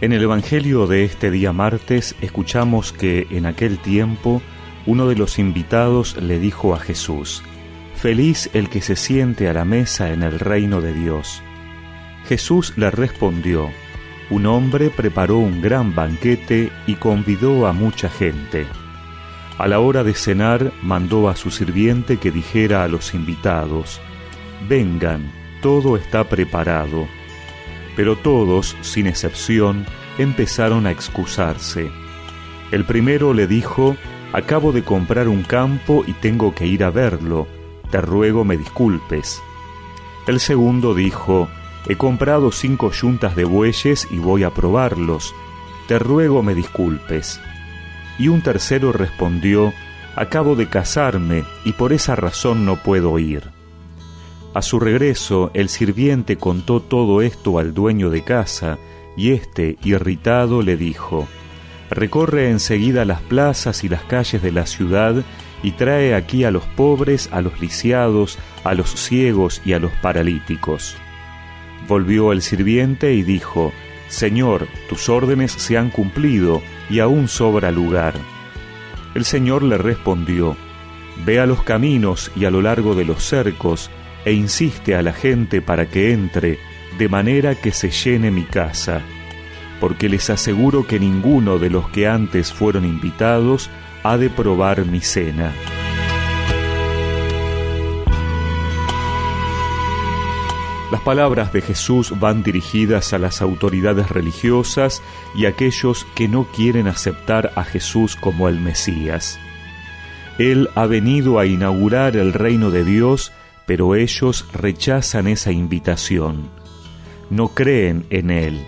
En el Evangelio de este día martes escuchamos que en aquel tiempo uno de los invitados le dijo a Jesús, Feliz el que se siente a la mesa en el reino de Dios. Jesús le respondió, Un hombre preparó un gran banquete y convidó a mucha gente. A la hora de cenar mandó a su sirviente que dijera a los invitados, Vengan, todo está preparado pero todos, sin excepción, empezaron a excusarse. El primero le dijo, Acabo de comprar un campo y tengo que ir a verlo, te ruego me disculpes. El segundo dijo, He comprado cinco yuntas de bueyes y voy a probarlos, te ruego me disculpes. Y un tercero respondió, Acabo de casarme y por esa razón no puedo ir. A su regreso, el sirviente contó todo esto al dueño de casa, y éste, irritado, le dijo, Recorre enseguida las plazas y las calles de la ciudad y trae aquí a los pobres, a los lisiados, a los ciegos y a los paralíticos. Volvió el sirviente y dijo, Señor, tus órdenes se han cumplido y aún sobra lugar. El Señor le respondió, Ve a los caminos y a lo largo de los cercos, e insiste a la gente para que entre, de manera que se llene mi casa, porque les aseguro que ninguno de los que antes fueron invitados ha de probar mi cena. Las palabras de Jesús van dirigidas a las autoridades religiosas y a aquellos que no quieren aceptar a Jesús como el Mesías. Él ha venido a inaugurar el reino de Dios pero ellos rechazan esa invitación, no creen en Él.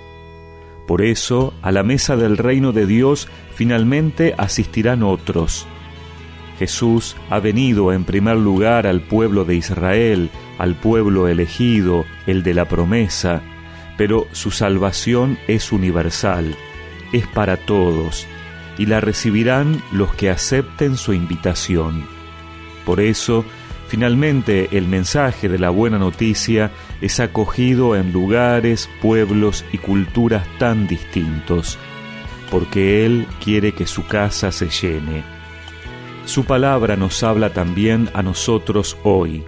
Por eso, a la mesa del reino de Dios finalmente asistirán otros. Jesús ha venido en primer lugar al pueblo de Israel, al pueblo elegido, el de la promesa, pero su salvación es universal, es para todos, y la recibirán los que acepten su invitación. Por eso, Finalmente, el mensaje de la buena noticia es acogido en lugares, pueblos y culturas tan distintos, porque Él quiere que su casa se llene. Su palabra nos habla también a nosotros hoy.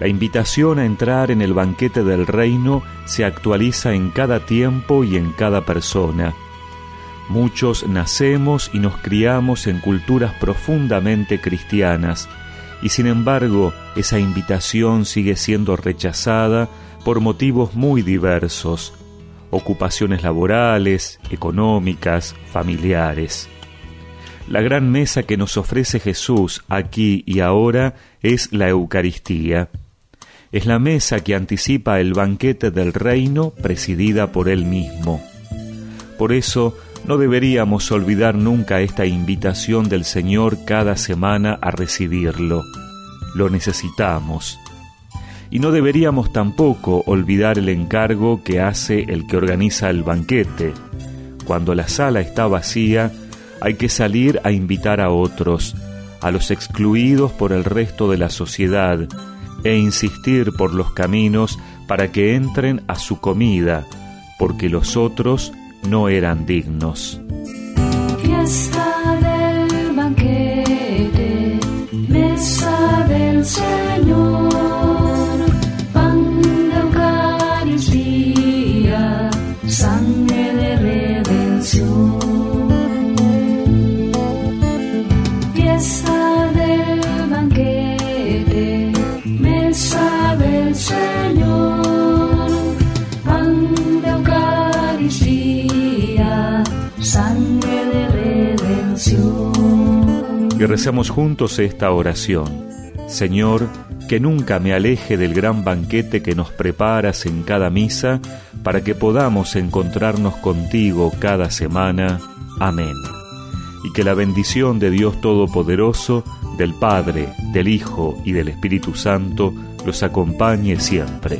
La invitación a entrar en el banquete del reino se actualiza en cada tiempo y en cada persona. Muchos nacemos y nos criamos en culturas profundamente cristianas, y sin embargo esa invitación sigue siendo rechazada por motivos muy diversos, ocupaciones laborales, económicas, familiares. La gran mesa que nos ofrece Jesús aquí y ahora es la Eucaristía. Es la mesa que anticipa el banquete del reino presidida por Él mismo. Por eso, no deberíamos olvidar nunca esta invitación del Señor cada semana a recibirlo. Lo necesitamos. Y no deberíamos tampoco olvidar el encargo que hace el que organiza el banquete. Cuando la sala está vacía, hay que salir a invitar a otros, a los excluidos por el resto de la sociedad, e insistir por los caminos para que entren a su comida, porque los otros no eran dignos. Y recemos juntos esta oración. Señor, que nunca me aleje del gran banquete que nos preparas en cada misa, para que podamos encontrarnos contigo cada semana. Amén. Y que la bendición de Dios Todopoderoso, del Padre, del Hijo y del Espíritu Santo los acompañe siempre.